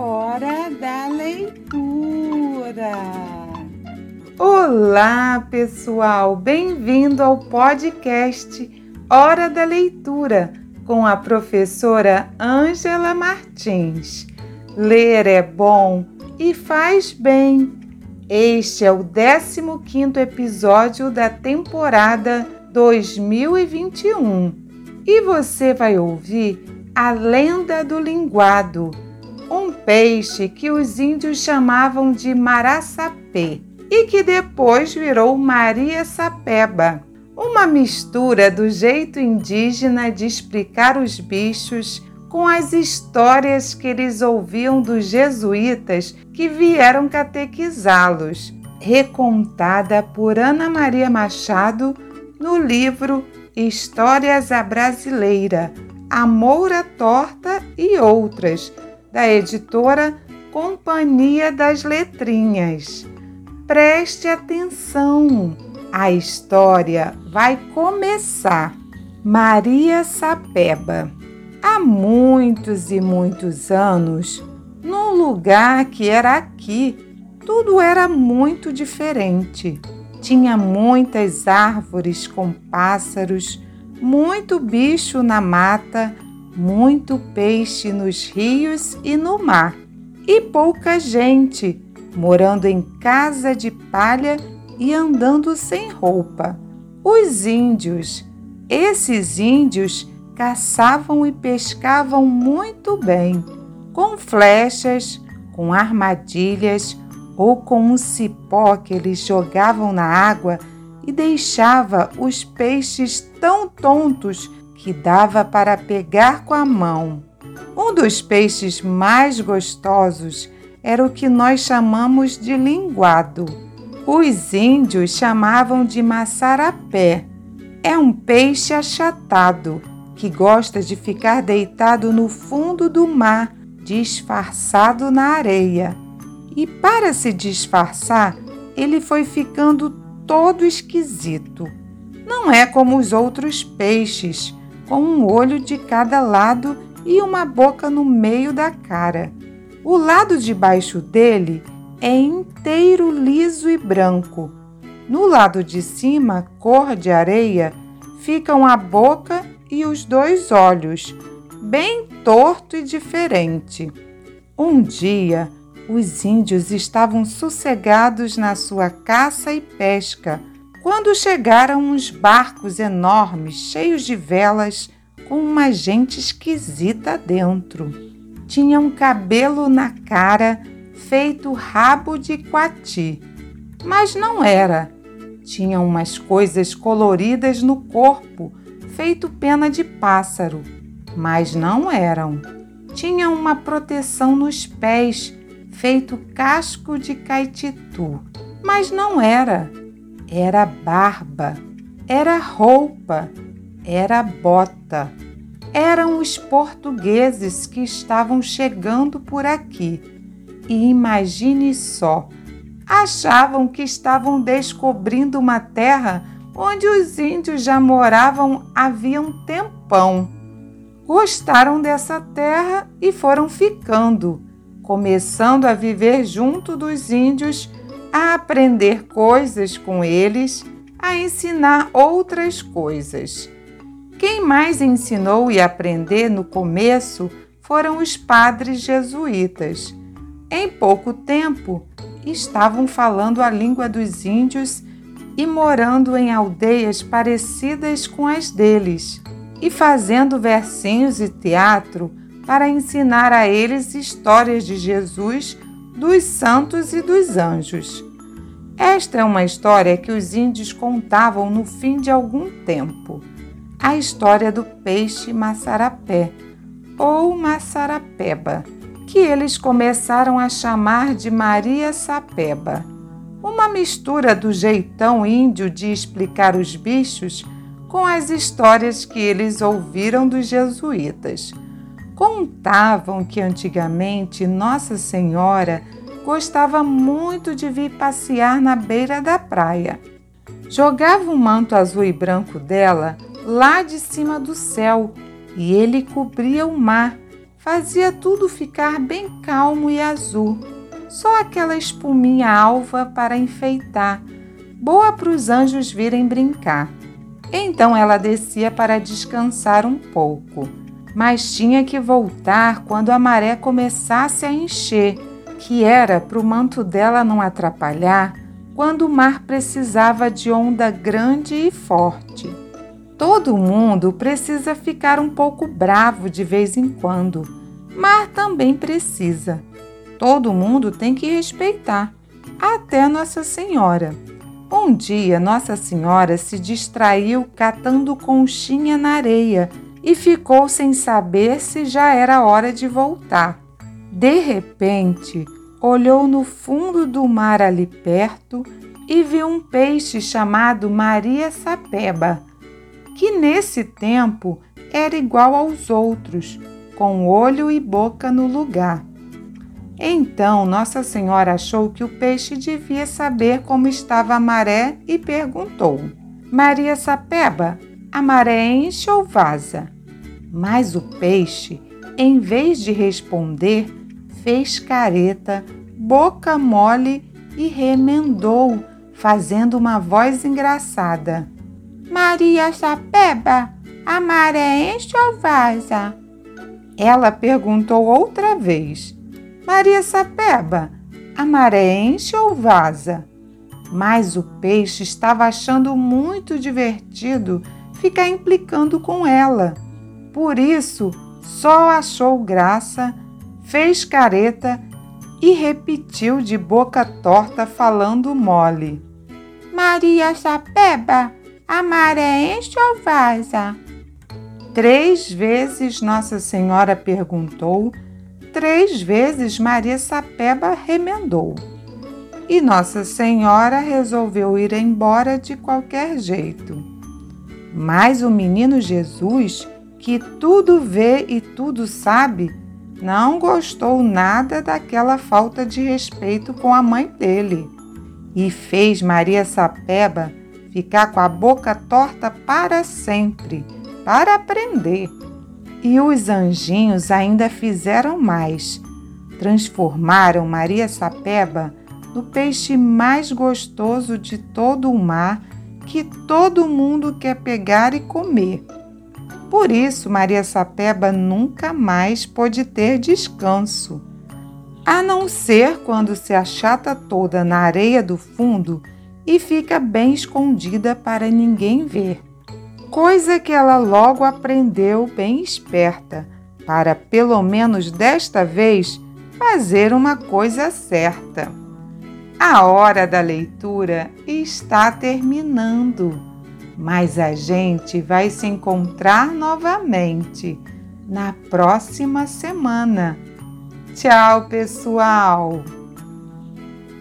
Hora da leitura. Olá, pessoal! Bem-vindo ao podcast Hora da Leitura com a professora Ângela Martins. Ler é bom e faz bem. Este é o 15 episódio da temporada 2021 e você vai ouvir a lenda do linguado peixe que os índios chamavam de maraçapê e que depois virou Maria Sapeba, uma mistura do jeito indígena de explicar os bichos com as histórias que eles ouviam dos jesuítas que vieram catequizá-los, recontada por Ana Maria Machado no livro Histórias à Brasileira, A Moura Torta e Outras, da editora Companhia das Letrinhas. Preste atenção, a história vai começar. Maria Sapeba. Há muitos e muitos anos, num lugar que era aqui, tudo era muito diferente. Tinha muitas árvores com pássaros, muito bicho na mata muito peixe nos rios e no mar, e pouca gente morando em casa de palha e andando sem roupa. Os índios, esses índios caçavam e pescavam muito bem, com flechas, com armadilhas ou com um cipó que eles jogavam na água e deixava os peixes tão tontos que dava para pegar com a mão. Um dos peixes mais gostosos era o que nós chamamos de linguado. Os índios chamavam de maçarapé. É um peixe achatado que gosta de ficar deitado no fundo do mar, disfarçado na areia. E para se disfarçar, ele foi ficando todo esquisito. Não é como os outros peixes com um olho de cada lado e uma boca no meio da cara. O lado de baixo dele é inteiro liso e branco. No lado de cima, cor de areia, ficam a boca e os dois olhos, bem torto e diferente. Um dia, os índios estavam sossegados na sua caça e pesca quando chegaram uns barcos enormes cheios de velas com uma gente esquisita dentro. Tinha um cabelo na cara feito rabo de coati, mas não era. Tinha umas coisas coloridas no corpo, feito pena de pássaro, mas não eram. Tinha uma proteção nos pés, feito casco de caititu, mas não era era barba, era roupa, era bota. Eram os portugueses que estavam chegando por aqui. E imagine só, achavam que estavam descobrindo uma terra onde os índios já moravam havia um tempão. Gostaram dessa terra e foram ficando, começando a viver junto dos índios a aprender coisas com eles, a ensinar outras coisas. Quem mais ensinou e aprender no começo foram os padres jesuítas. Em pouco tempo, estavam falando a língua dos índios e morando em aldeias parecidas com as deles, e fazendo versinhos e teatro para ensinar a eles histórias de Jesus dos santos e dos anjos. Esta é uma história que os índios contavam no fim de algum tempo. A história do peixe maçarapé, ou maçarapeba, que eles começaram a chamar de Maria Sapeba. Uma mistura do jeitão índio de explicar os bichos com as histórias que eles ouviram dos jesuítas. Contavam que antigamente Nossa Senhora gostava muito de vir passear na beira da praia. Jogava o manto azul e branco dela lá de cima do céu e ele cobria o mar, fazia tudo ficar bem calmo e azul. Só aquela espuminha alva para enfeitar, boa para os anjos virem brincar. Então ela descia para descansar um pouco, mas tinha que voltar quando a maré começasse a encher, que era para o manto dela não atrapalhar quando o mar precisava de onda grande e forte. Todo mundo precisa ficar um pouco bravo de vez em quando. Mar também precisa. Todo mundo tem que respeitar, até Nossa Senhora. Um dia, Nossa Senhora se distraiu catando conchinha na areia e ficou sem saber se já era hora de voltar. De repente, olhou no fundo do mar ali perto e viu um peixe chamado Maria Sapeba que nesse tempo era igual aos outros, com olho e boca no lugar. Então Nossa Senhora achou que o peixe devia saber como estava a maré e perguntou: Maria Sapeba, a maré enche ou vaza? Mas o peixe, em vez de responder, fez careta, boca mole e remendou, fazendo uma voz engraçada. Maria Sapeba, a maré enche ou vaza? Ela perguntou outra vez. Maria Sapeba, a maré enche ou vaza? Mas o peixe estava achando muito divertido ficar implicando com ela. Por isso, só achou graça, fez careta e repetiu de boca torta, falando mole: Maria Sapeba, a maré enche ou vaza? Três vezes Nossa Senhora perguntou, três vezes Maria Sapeba remendou. E Nossa Senhora resolveu ir embora de qualquer jeito. Mas o menino Jesus, que tudo vê e tudo sabe, não gostou nada daquela falta de respeito com a mãe dele e fez Maria Sapeba ficar com a boca torta para sempre, para aprender. E os anjinhos ainda fizeram mais. Transformaram Maria Sapeba no peixe mais gostoso de todo o mar que todo mundo quer pegar e comer. Por isso, Maria Sapeba nunca mais pôde ter descanso, a não ser quando se achata toda na areia do fundo e fica bem escondida para ninguém ver. Coisa que ela logo aprendeu bem esperta, para pelo menos desta vez fazer uma coisa certa. A hora da leitura está terminando, mas a gente vai se encontrar novamente na próxima semana. Tchau, pessoal!